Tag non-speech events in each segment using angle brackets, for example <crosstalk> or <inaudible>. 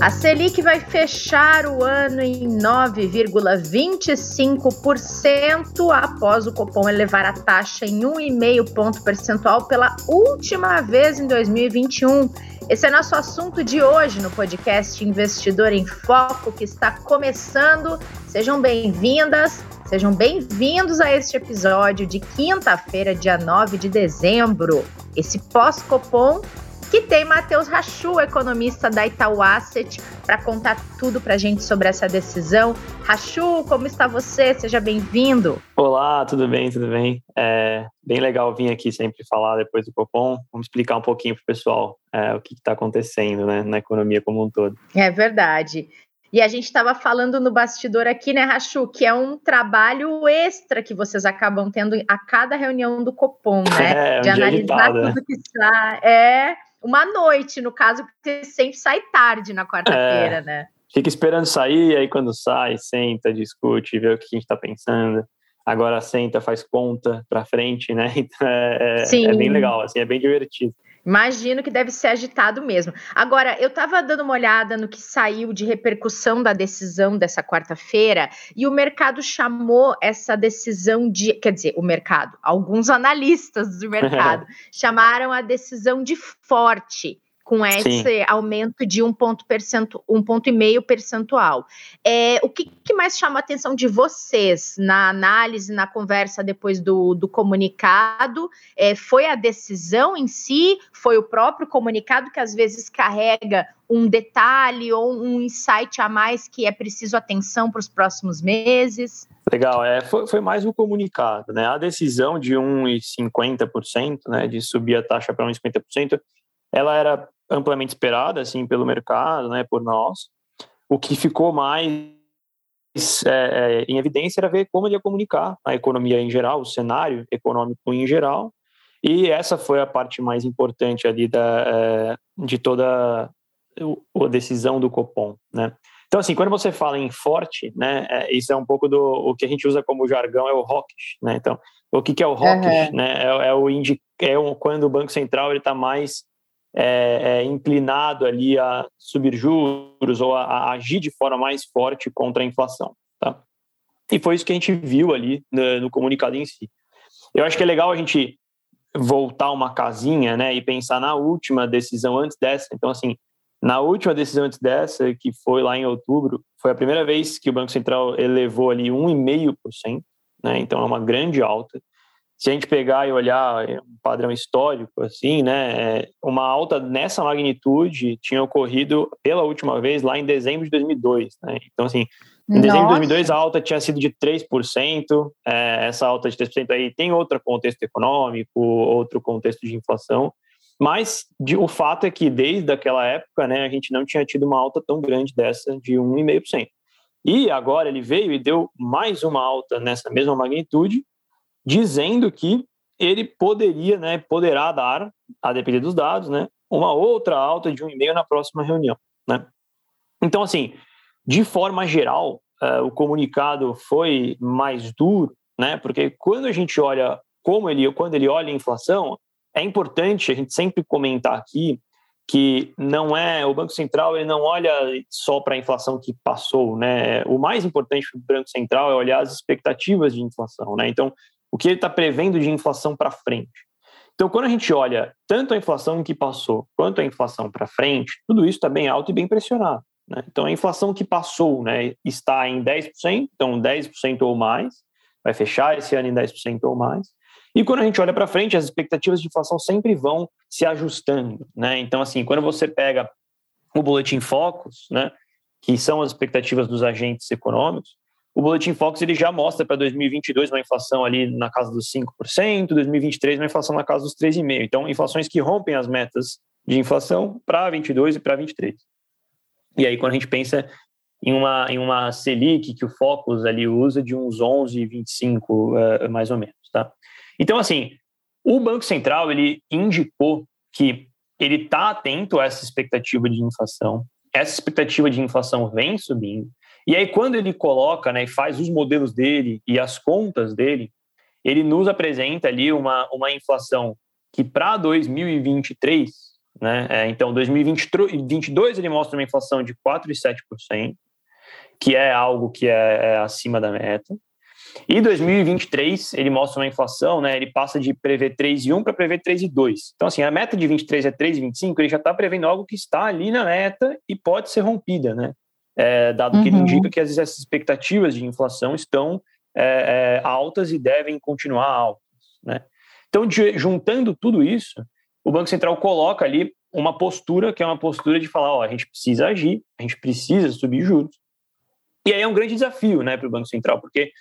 A Selic vai fechar o ano em 9,25% após o Copom elevar a taxa em 1,5 ponto percentual pela última vez em 2021. Esse é nosso assunto de hoje no podcast Investidor em Foco, que está começando. Sejam bem-vindas, sejam bem-vindos a este episódio de quinta-feira, dia 9 de dezembro. Esse pós-Copom que tem Matheus Rachu, economista da Itaú Asset, para contar tudo para a gente sobre essa decisão. Rachu, como está você? Seja bem-vindo. Olá, tudo bem, tudo bem. É bem legal vir aqui sempre falar depois do Copom. Vamos explicar um pouquinho para o pessoal é, o que está acontecendo né, na economia como um todo. É verdade. E a gente estava falando no bastidor aqui, né, Rachu, que é um trabalho extra que vocês acabam tendo a cada reunião do Copom, né? <laughs> É, um de analisar tudo né? que está. É uma noite, no caso, porque sempre sai tarde na quarta-feira, é, né? Fica esperando sair, aí quando sai, senta, discute, vê o que a gente está pensando. Agora senta, faz conta para frente, né? <laughs> Então é, é, é, bem legal, assim, é bem divertido. Imagino que deve ser agitado mesmo. Agora, eu estava dando uma olhada no que saiu de repercussão da decisão dessa quarta-feira e o mercado chamou essa decisão de. Quer dizer, o mercado, alguns analistas do mercado <laughs> chamaram a decisão de forte com esse Sim. aumento de um ponto, percentu, um ponto e meio percentual. É, o que, que, mais chama a atenção de vocês na análise, na conversa depois do, do comunicado? É, foi a decisão em si? Foi o próprio comunicado que às vezes carrega um detalhe ou um insight a mais que é preciso atenção para os próximos meses? Legal, é, foi, foi mais um comunicado, né? A decisão de 1,50%, né, de subir a taxa para 1,50%, ela era amplamente esperada assim pelo mercado, né, por nós. O que ficou mais é, é, em evidência era ver como ele ia comunicar a economia em geral, o cenário econômico em geral, e essa foi a parte mais importante ali da, é, de toda a decisão do Copom, né? Então, assim, quando você fala em forte, né, é, isso é um pouco do o que a gente usa como jargão, é o hawkish, né? Então, o que, que é o hawkish, uhum. né? É, é o indi é um, quando o Banco Central está mais é, é, inclinado ali a subir juros ou a, a, agir de forma mais forte contra a inflação. Tá? E foi isso que a gente viu ali no, no, comunicado em si. Eu acho que é legal a gente voltar uma casinha né, e pensar na última decisão antes dessa. Então, assim, na última decisão antes dessa, que foi lá em outubro, foi a primeira vez que o Banco Central elevou ali 1,5%, né, então é uma grande alta se a gente pegar e olhar é, um padrão histórico, assim, né, é, uma alta nessa magnitude tinha ocorrido pela última vez lá em dezembro de 2002, né? Então, assim, em Nossa. dezembro de 2002 a alta tinha sido de 3%, é, essa alta de 3% aí tem outro contexto econômico, outro contexto de inflação, mas de, o fato é que desde aquela época, né, a gente não tinha tido uma alta tão grande dessa de 1,5%. E agora ele veio e deu mais uma alta nessa mesma magnitude, dizendo que ele poderia, né, poderá dar, a depender dos dados, né, uma outra alta de um e-mail na próxima reunião, né. Então, assim, de forma geral, uh, o comunicado foi mais duro, né, porque quando a gente olha como ele, quando ele olha a inflação, é importante a gente sempre comentar aqui que não é o Banco Central ele não olha só para a inflação que passou, né? O mais importante para o Banco Central é olhar as expectativas de inflação, né? Então, o que ele está prevendo de inflação para frente. Então, quando a gente olha tanto a inflação que passou quanto a inflação para frente, tudo isso está bem alto e bem pressionado. Né? Então, a inflação que passou né, está em 10%, então 10% ou mais, vai fechar esse ano em 10% ou mais. E quando a gente olha para frente, as expectativas de inflação sempre vão se ajustando. Né? Então, assim, quando você pega o Boletim Focus, né, que são as expectativas dos agentes econômicos, o Boletim Fox ele já mostra para 2022 uma inflação ali na casa dos 5%, 2023 uma inflação na casa dos 3,5%. Então, inflações que rompem as metas de inflação para 22 e para 23. E aí, quando a gente pensa em uma, em uma Selic que o Focus ali usa de uns 11,25 uh, eh, mais ou menos, tá? Então, assim, o Banco Central ele indicou que ele está atento a essa expectativa de inflação. Essa expectativa de inflação vem subindo. E aí, quando ele coloca né, e faz os modelos dele e as contas dele, ele nos apresenta ali uma, uma inflação que para 2023, Né? É, então, 2022 ele mostra uma inflação de 4,7%, que é algo que é, é acima da meta. E 2023 ele mostra uma inflação, né? Ele passa de prever 3,1 para prever 3,2. Então, assim, a meta de 23 é 3,25, ele já está prevendo algo que está ali na meta e pode ser rompida, né? É, dado uhum. que ele uhum. indica que as, essas expectativas de inflação estão é, é, altas e devem continuar altas, né? Então, de, juntando tudo isso, o Banco Central coloca ali uma postura que é uma postura de falar, ó, a gente precisa agir, a gente precisa subir juros. E aí é um grande desafio, né, para o Banco Central, porque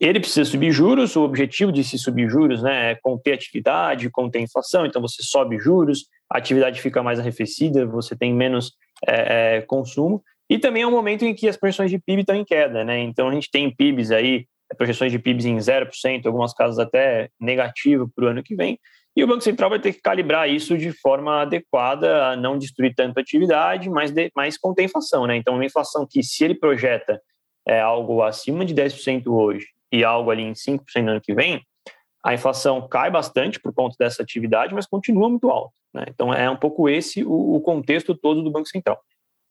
ele precisa subir juros, o objetivo de se subir juros né, é conter atividade, conter inflação, então você sobe juros, a atividade fica mais arrefecida, você tem menos é, é, consumo, e também é um momento em que as projeções de PIB estão em queda, né? Então a gente tem PIBs aí, projeções de PIBs em 0%, algumas casas até negativo para o ano que vem, e o Banco Central vai ter que calibrar isso de forma adequada a não destruir tanto a atividade, mas, de, mas conter inflação, né? Então uma inflação que se ele projeta é algo acima de 10% hoje e algo ali em 5% no ano que vem, a inflação cai bastante por conta dessa atividade, mas continua muito alta. Né? Então é um pouco esse o, o, contexto todo do Banco Central.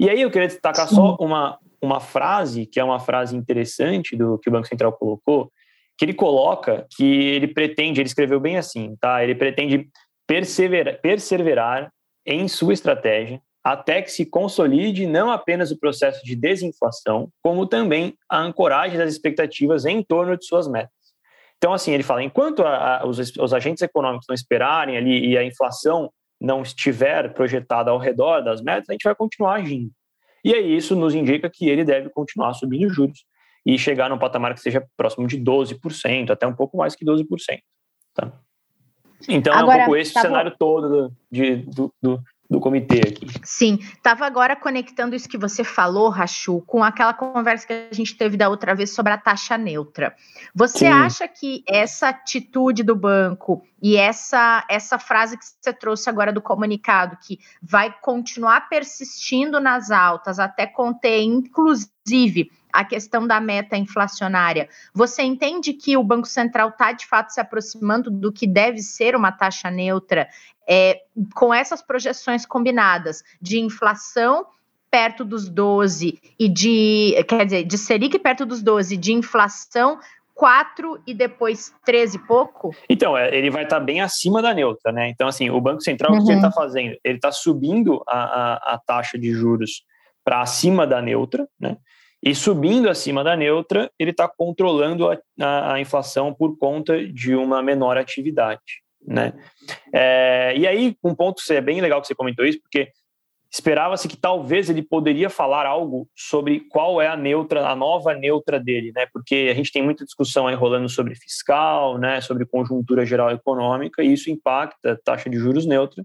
E aí eu queria destacar Sim. só uma, uma frase, que é uma frase interessante do que o Banco Central colocou, que ele coloca que ele pretende, ele escreveu bem assim, tá? Ele pretende perseverar, perseverar em sua estratégia até que se consolide não apenas o processo de desinflação, como também a ancoragem das expectativas em torno de suas metas. Então, assim, ele fala, enquanto a, a, os, os agentes econômicos não esperarem ali e a inflação não estiver projetada ao redor das metas, a gente vai continuar agindo. E aí isso nos indica que ele deve continuar subindo juros e chegar num patamar que seja próximo de 12%, até um pouco mais que 12%. Tá? Então Agora, é um pouco esse tá cenário todo do, de, do, do, do comitê aqui. Sim, estava agora conectando isso que você falou, Rachu, com aquela conversa que a gente teve da outra vez sobre a taxa neutra. Você Sim. acha que essa atitude do banco e essa, essa frase que você trouxe agora do comunicado, que vai continuar persistindo nas altas até conter, inclusive, a questão da meta inflacionária. Você entende que o Banco Central está de fato se aproximando do que deve ser uma taxa neutra, é, com essas projeções combinadas de inflação perto dos 12 e de, quer dizer, de Selic perto dos 12, de inflação 4 e depois 13 e pouco? Então, é, ele vai estar tá bem acima da neutra, né? Então, assim, o Banco Central, uhum. o que ele está fazendo? Ele está subindo a, a, a, taxa de juros para acima da neutra, né? E subindo acima da neutra, ele está controlando a, a, a, inflação por conta de uma menor atividade, né? É, e aí, um ponto que é bem legal que você comentou isso, porque esperava-se que talvez ele poderia falar algo sobre qual é a neutra, a nova neutra dele, né? Porque a gente tem muita discussão aí rolando sobre fiscal, né? Sobre conjuntura geral econômica e isso impacta a taxa de juros neutra.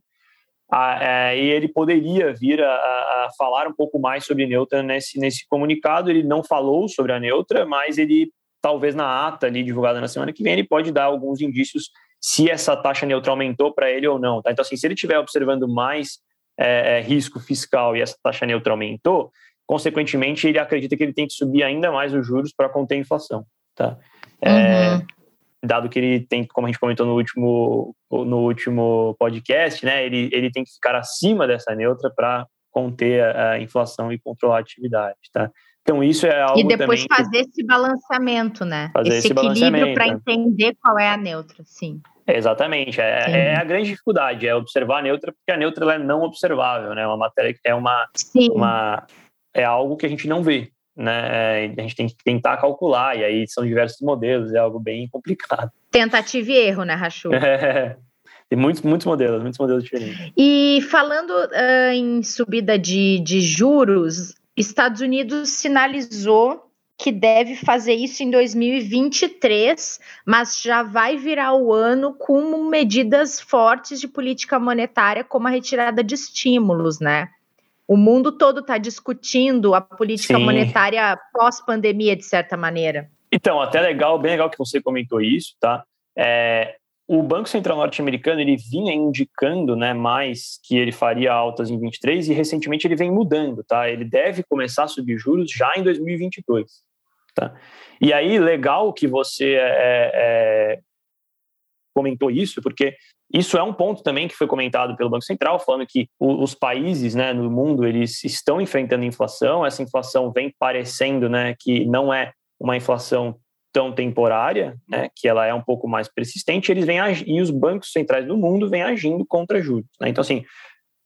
Ah, é, e ele poderia vir a, a, falar um pouco mais sobre neutra nesse, nesse comunicado. Ele não falou sobre a neutra, mas ele talvez na ata ali divulgada na semana que vem ele pode dar alguns indícios se essa taxa neutra aumentou para ele ou não. Tá? Então, assim, se ele estiver observando mais é, é, risco fiscal e essa taxa neutra aumentou, consequentemente, ele acredita que ele tem que subir ainda mais os juros para conter a inflação. Tá? É, uhum. Dado que ele tem, como a gente comentou no último, no último podcast, né, ele, ele tem que ficar acima dessa neutra para conter a, a, inflação e controlar a atividade. Tá? Então, isso é algo. E depois fazer que... esse balanceamento, né? Fazer esse, esse equilíbrio para entender qual é a neutra, sim. Exatamente, é, é, a grande dificuldade, é observar a neutra, porque a neutra é não observável, né? Uma matéria que é uma, uma é algo que a gente não vê, né? A gente tem que tentar calcular, e aí são diversos modelos, é algo bem complicado. <laughs> Tentativa e erro, né, Rachu? É, tem muitos, muitos modelos, muitos modelos diferentes. E falando uh, em subida de, de juros, Estados Unidos sinalizou que deve fazer isso em 2023, mas já vai virar o ano com medidas fortes de política monetária, como a retirada de estímulos, né? O mundo todo está discutindo a política Sim. monetária pós-pandemia, de certa maneira. Então, até legal, bem legal que você comentou isso, tá? É, o Banco Central norte-americano ele vinha indicando, né, mais que ele faria altas em 23 e recentemente ele vem mudando, tá? Ele deve começar a subir juros já em 2022, tá? E aí legal que você é, é, comentou isso, porque isso é um ponto também que foi comentado pelo Banco Central, falando que os países né, no mundo eles estão enfrentando inflação, essa inflação vem parecendo né, que não é uma inflação tão temporária, né, que ela é um pouco mais persistente, eles vêm e os bancos centrais do mundo vêm agindo contra juros. Né? Então, assim,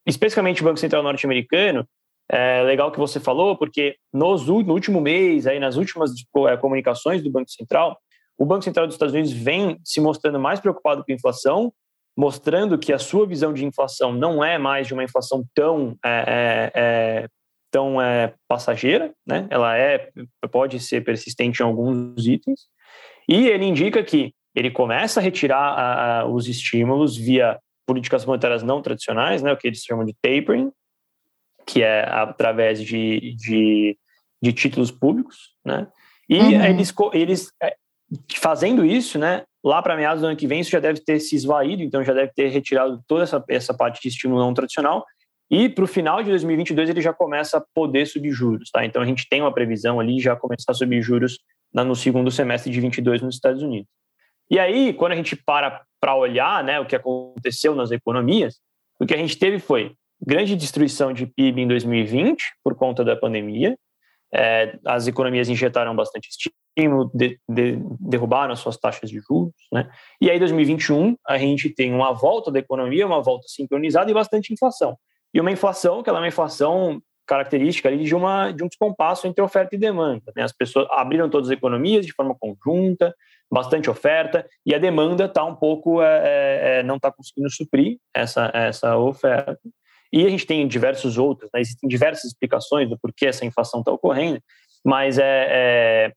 especificamente o Banco Central norte-americano, é legal que você falou, porque nos, no último mês, aí, nas últimas é, comunicações do Banco Central, o Banco Central dos Estados Unidos vem se mostrando mais preocupado com a inflação, mostrando que a sua visão de inflação não é mais de uma inflação tão é, é, é tão é, passageira, né? Ela é pode ser persistente em alguns itens. E ele indica que ele começa a retirar a, a, os estímulos via políticas monetárias não tradicionais, né? O que eles chamam de tapering, que é através de, de, de títulos públicos, né? E uhum. eles, eles é, fazendo isso, né? Lá para meados do ano que vem, isso já deve ter se esvaído, então já deve ter retirado toda essa, essa parte de estímulo não tradicional. E para o final de 2022 ele já começa a poder subir juros, tá? Então a gente tem uma previsão ali já começar a subir juros no segundo semestre de 22 nos Estados Unidos. E aí, quando a gente para para olhar, né, o que aconteceu nas economias, o que a gente teve foi grande destruição de PIB em 2020 por conta da pandemia. É, as economias injetaram bastante estímulo, de, de, derrubaram as suas taxas de juros, né? E aí, 2021, a gente tem uma volta da economia, uma volta sincronizada e bastante inflação. E uma inflação, que ela é uma inflação característica ali de, uma, de um descompasso entre oferta e demanda. Né? As pessoas abriram todas as economias de forma conjunta, bastante oferta, e a demanda está um pouco, é, é, é não está conseguindo suprir essa, essa oferta. E a gente tem diversos outros, né? existem diversas explicações do porquê essa inflação está ocorrendo, mas é, é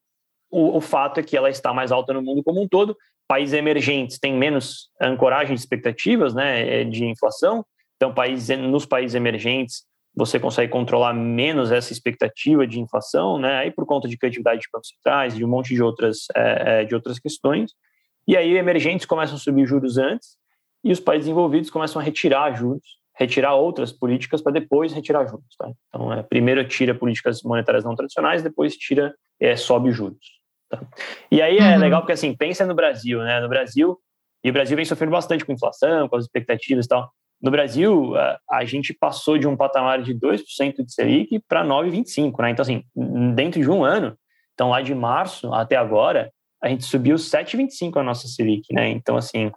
o, o, fato é que ela está mais alta no mundo como um todo. Países emergentes têm menos ancoragem de expectativas né, é, de inflação, então países, nos países emergentes você consegue controlar menos essa expectativa de inflação, né? Aí por conta de criatividade de bancos centrais, de um monte de outras, é, de outras questões. E aí emergentes começam a subir juros antes e os países envolvidos começam a retirar juros retirar outras políticas para depois retirar juros. Tá? Então, é, primeiro tira políticas monetárias não tradicionais, depois tira, é, sobe juros. Tá? E aí é uhum. legal porque, assim, pensa no Brasil, né? No Brasil, e o Brasil vem sofrendo bastante com inflação, com as expectativas e tal. No Brasil, a, a gente passou de um patamar de 2% de Selic para 9,25%, né? Então, assim, dentro de um ano, então lá de março até agora, a gente subiu 7,25% a nossa Selic, né? Então, assim,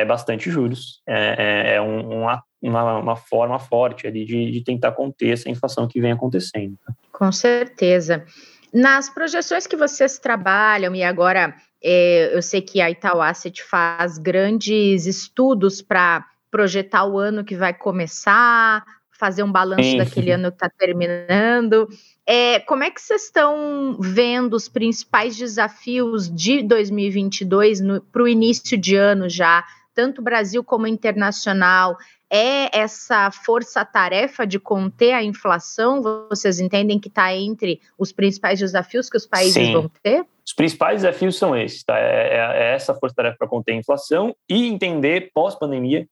é bastante juros. É, é, é um, uma, uma, forma forte ali de, de tentar conter essa inflação que vem acontecendo. Com certeza. Nas projeções que vocês trabalham, e agora é, eu sei que a Itaú Asset faz grandes estudos para projetar o ano que vai começar, fazer um balanço Sim. daquele ano que está terminando. É, como é que vocês estão vendo os principais desafios de 2022 para o início de ano já, tanto Brasil como internacional? É essa força-tarefa de conter a inflação? Vocês entendem que está entre os principais desafios que os países Sim. vão ter? Os principais desafios são esses, tá? É, é, é essa força-tarefa para conter a inflação e entender pós-pandemia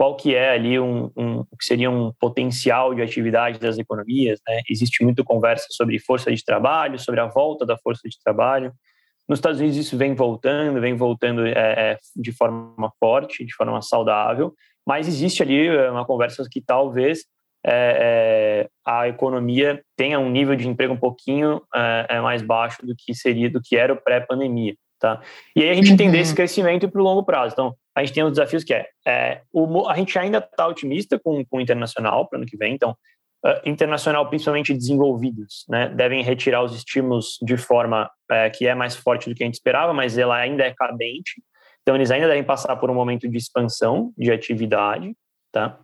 qual que é ali um, um que seria um potencial de atividade das economias. Né? Existe muita conversa sobre força de trabalho, sobre a volta da força de trabalho. Nos Estados Unidos isso vem voltando, vem voltando é, é, de forma forte, de forma saudável, mas existe ali é, uma conversa que talvez é, é, a economia tenha um nível de emprego um pouquinho é, mais baixo do que seria do que era o pré-pandemia. Tá? E aí a gente uhum. entender esse crescimento para o longo prazo. Então, a gente tem os desafios que é, o, a gente ainda está otimista com, com o internacional para ano que vem, então, internacional, principalmente desenvolvidos, né, devem retirar os estímulos de forma uh, que é mais forte do que a gente esperava, mas ela ainda é cadente, então eles ainda devem passar por um momento de expansão de atividade, tá?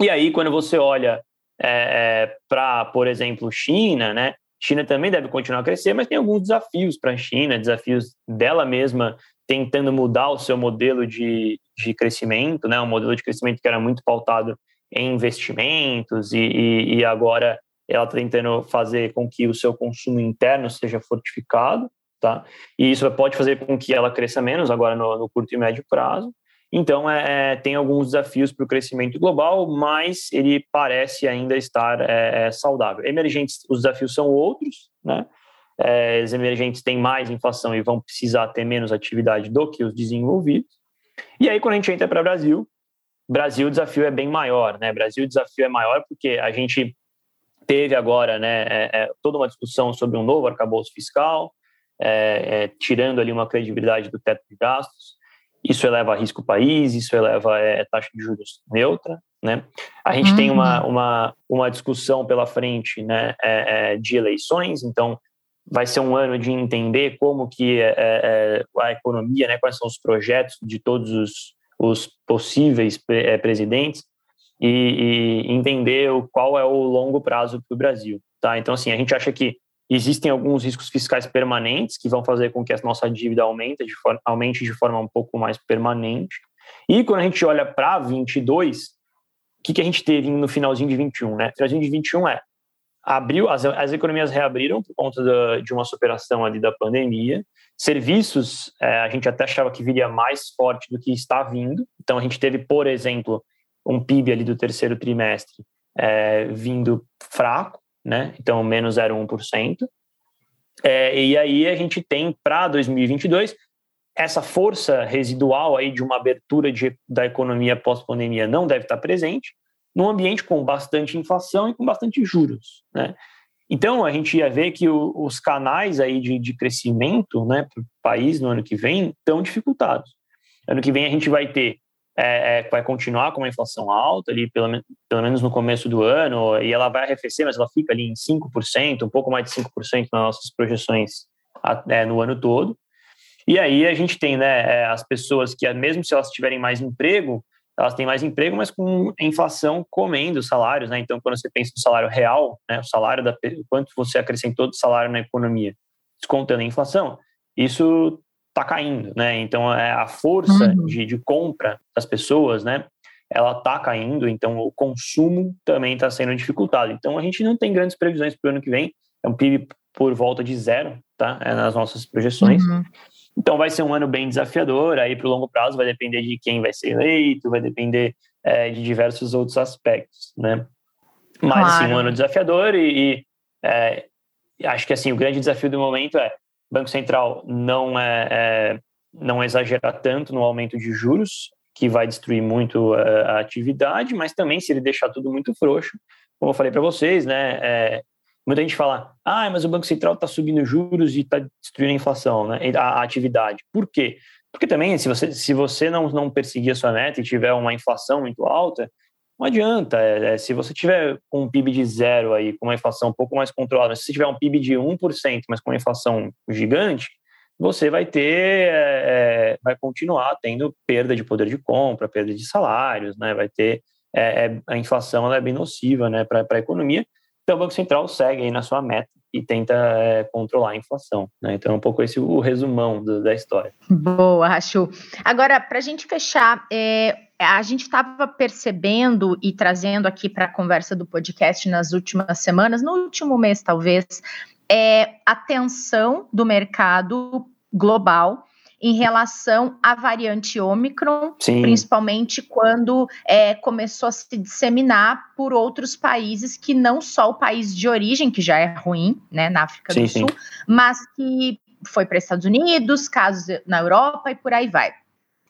E aí, quando você olha é, é para, por exemplo, China, né, China também deve continuar a crescer, mas tem alguns desafios para a China, desafios dela mesma tentando mudar o seu modelo de, de crescimento, né? um modelo de crescimento que era muito pautado em investimentos e, e, e agora ela está tentando fazer com que o seu consumo interno seja fortificado, tá? E isso pode fazer com que ela cresça menos agora no, no curto e médio prazo. Então, é, é tem alguns desafios para o crescimento global, mas ele parece ainda estar é, é, saudável. Emergentes, os desafios são outros, né? É, os emergentes têm mais inflação e vão precisar ter menos atividade do que os desenvolvidos. E aí, quando a gente entra para o Brasil, Brasil o desafio é bem maior, né? Brasil o desafio é maior porque a gente teve agora, né, é, é, toda uma discussão sobre um novo arcabouço fiscal, é, é tirando ali uma credibilidade do teto de gastos. Isso eleva risco país, isso eleva é, taxa de juros neutra, né? A gente uhum. tem uma, uhum. uma, uma discussão pela frente, né, é, de eleições, então vai ser um ano de entender como que a economia, né, quais são os projetos de todos os os possíveis é, presidentes e, e, entender qual é o longo prazo para o Brasil. Tá? Então, assim, a gente acha que existem alguns riscos fiscais permanentes que vão fazer com que a nossa dívida aumente de, forma, aumente de forma um pouco mais permanente. E quando a gente olha para 22, o que, que a gente teve no finalzinho de 21? Né? finalzinho de 21 é abriu, as, as economias reabriram por conta da, de uma superação ali da pandemia. Serviços, é, a gente até achava que viria mais forte do que está vindo. Então, a gente teve, por exemplo, um PIB ali do terceiro trimestre é, vindo fraco, né? Então, menos 0,1%. É, e aí a gente tem para 2022 essa força residual aí de uma abertura de, da economia pós-pandemia não deve estar presente num ambiente com bastante inflação e com bastante juros, né? Então, a gente ia ver que o, os canais aí de, de crescimento né, para o país no ano que vem estão dificultados. Ano que vem a gente vai ter, é, é, vai continuar com uma inflação alta ali, pelo, pelo menos no começo do ano, e ela vai arrefecer, mas ela fica ali em 5%, um pouco mais de 5% nas nossas projeções é, no ano todo. E aí a gente tem né, é, as pessoas que, mesmo se elas tiverem mais emprego, elas têm mais emprego, mas com inflação comendo os salários, né? Então, quando você pensa no salário real, né, o salário da quanto você acrescentou de salário na economia, descontando a inflação, isso está caindo, né? Então, é a força uhum. de, de compra das pessoas, né? Ela está caindo, então o consumo também está sendo dificultado. Então, a gente não tem grandes previsões para o ano que vem. É um PIB por volta de zero, tá? É nas nossas projeções. Uhum. Então vai ser um ano bem desafiador, aí para o longo prazo vai depender de quem vai ser eleito, vai depender é, de diversos outros aspectos, né? Mas claro. assim, um ano desafiador e, e é, acho que assim o grande desafio do momento é o Banco Central não é, é não exagerar tanto no aumento de juros, que vai destruir muito a, é, a atividade, mas também se ele deixar tudo muito frouxo, como eu falei para vocês, né, é, Muita gente fala, ah, mas o Banco Central está subindo juros e está destruindo a inflação, né, a, a, atividade. Por quê? Porque também, se você, se você não, não perseguir a sua meta e tiver uma inflação muito alta, não adianta. É, é, se você tiver um PIB de zero aí, com uma inflação um pouco mais controlada, se você tiver um PIB de 1%, mas com uma inflação gigante, você vai ter, é, é, vai continuar tendo perda de poder de compra, perda de salários, né? Vai ter é, é a inflação ela é bem nociva, né, para a economia. Então, o Banco Central segue aí na sua meta e tenta é, controlar a inflação. Né? Então, é um pouco esse o resumão do, da história. Boa, Rachu. Agora, para a gente fechar, é, a gente estava percebendo e trazendo aqui para a conversa do podcast nas últimas semanas, no último mês talvez, é, a tensão do mercado global em relação à variante Omicron, Sim. principalmente quando é, começou a se disseminar por outros países que não só o país de origem, que já é ruim, né, na África sim, do Sul, mas que foi para Estados Unidos, casos na Europa e por aí vai.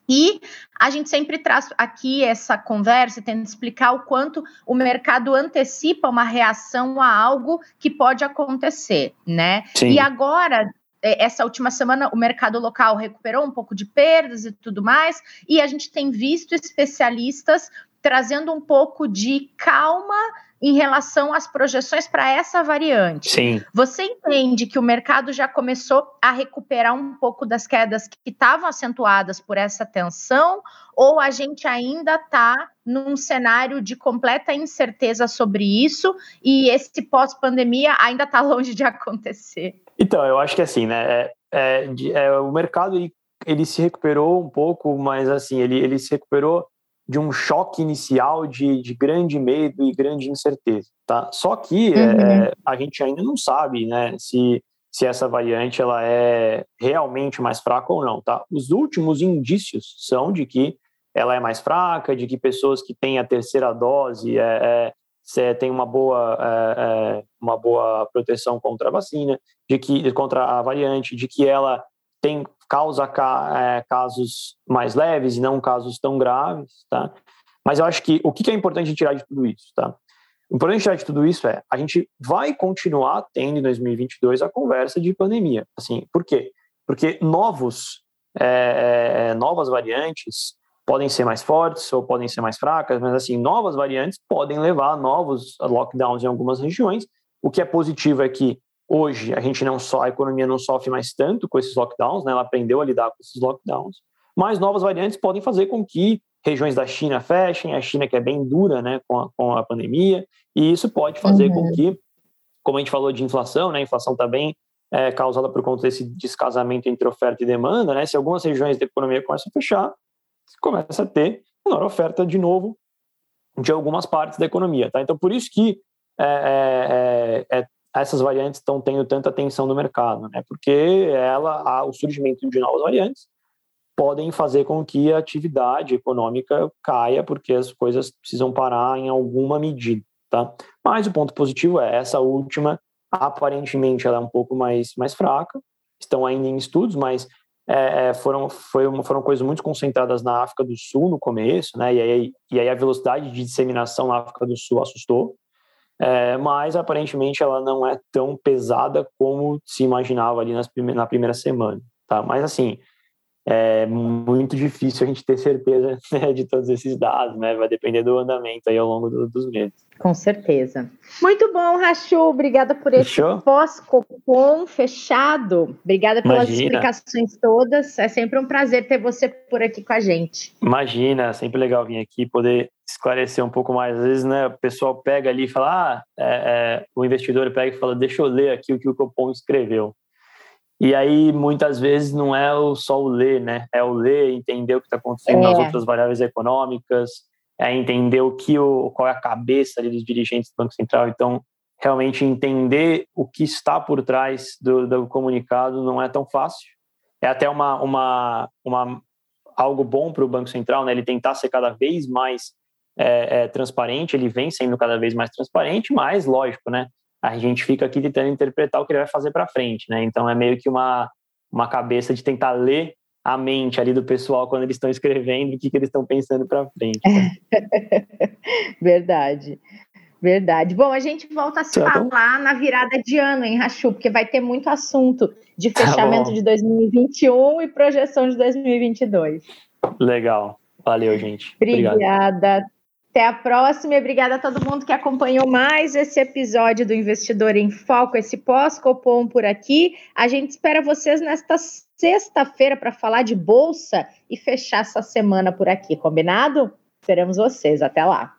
E a gente sempre traz aqui essa conversa, tenta explicar o quanto o mercado antecipa uma reação a algo que pode acontecer, né? Sim. E agora, essa última semana o mercado local recuperou um pouco de perdas e tudo mais, e a gente tem visto especialistas trazendo um pouco de calma em relação às projeções para essa variante. Sim. Você entende que o mercado já começou a recuperar um pouco das quedas que estavam acentuadas por essa tensão, ou a gente ainda está num cenário de completa incerteza sobre isso e esse pós-pandemia ainda está longe de acontecer? Então, eu acho que assim, né? É, é, é, o mercado ele, ele se recuperou um pouco, mas assim, ele, ele se recuperou de um choque inicial de, de grande medo e grande incerteza, tá? Só que é, uhum. é, a gente ainda não sabe, né, se, se essa variante ela é realmente mais fraca ou não, tá? Os últimos indícios são de que ela é mais fraca, de que pessoas que têm a terceira dose é, é, tem uma boa, é, é, uma boa proteção contra a vacina, de que contra a variante, de que ela tem causa é, casos mais leves e não casos tão graves, tá? Mas eu acho que o que é importante tirar de tudo isso, tá? O importante tirar de tudo isso é a gente vai continuar tendo em 2022 a conversa de pandemia. Assim, por quê? Porque novos, é, é, novas variantes podem ser mais fortes ou podem ser mais fracas, mas assim, novas variantes podem levar a novos lockdowns em algumas regiões. O que é positivo é que hoje a gente não só a economia não sofre mais tanto com esses lockdowns, né? Ela aprendeu a lidar com esses lockdowns, mas novas variantes podem fazer com que regiões da China fechem, a China que é bem dura, né, com a, com a pandemia, e isso pode fazer uhum. com que, como a gente falou de inflação, né, a inflação também é causada por conta desse descasamento entre oferta e demanda, né, se algumas regiões da economia começam a fechar, começa a ter menor oferta de novo de algumas partes da economia, tá? Então, por isso que é, é, é, é essas variantes estão tendo tanta atenção no mercado, né? Porque ela, o surgimento de novas variantes podem fazer com que a atividade econômica caia, porque as coisas precisam parar em alguma medida, tá? Mas o ponto positivo é essa última, aparentemente ela é um pouco mais, mais fraca, estão ainda em estudos, mas é, é foram, uma, foram coisas muito concentradas na África do Sul no começo, né? E aí, e aí a velocidade de disseminação na África do Sul assustou, é, mas aparentemente ela não é tão pesada como se imaginava ali nas prime na primeira semana, tá? Mas assim, é muito difícil a gente ter certeza <laughs> né, de todos esses dados, né? Vai depender do andamento aí ao longo do, dos meses. Com certeza. Muito bom, Rachu. Obrigada por esse pós-copom fechado. Obrigada pelas Imagina. explicações todas. É sempre um prazer ter você por aqui com a gente. Imagina, sempre legal vir aqui poder esclarecer um pouco mais. Às vezes, né, o pessoal pega ali e fala, ah, é, é, o investidor pega e fala, deixa eu ler aqui o que o Copom escreveu. E aí, muitas vezes, não é só o ler, né? É o ler, entender o que está acontecendo é. nas outras variáveis econômicas, é entender o que o, qual é a cabeça dos dirigentes do Banco Central. Então, realmente entender o que está por trás do, do comunicado não é tão fácil. É até uma, uma, uma algo bom para o Banco Central, né? Ele tentar ser cada vez mais é, é, transparente, ele vem sendo cada vez mais transparente, mas lógico, né? a gente fica aqui tentando interpretar o que ele vai fazer para frente, né? Então é meio que uma, uma cabeça de tentar ler a mente ali do pessoal quando eles estão escrevendo, o que, que eles estão pensando para frente. <laughs> Verdade. Verdade. Bom, a gente volta a se tá falar na virada de ano, hein, Rachu? Porque vai ter muito assunto de tá fechamento tá de 2021 e projeção de 2022. Legal. Valeu, gente. Obrigada. Obrigado. Até a próxima e obrigada a todo mundo que acompanhou mais esse episódio do Investidor em Foco, esse pós-Copom por aqui. A gente espera vocês nesta sexta-feira para falar de bolsa e fechar essa semana por aqui, combinado? Esperamos vocês. Até lá.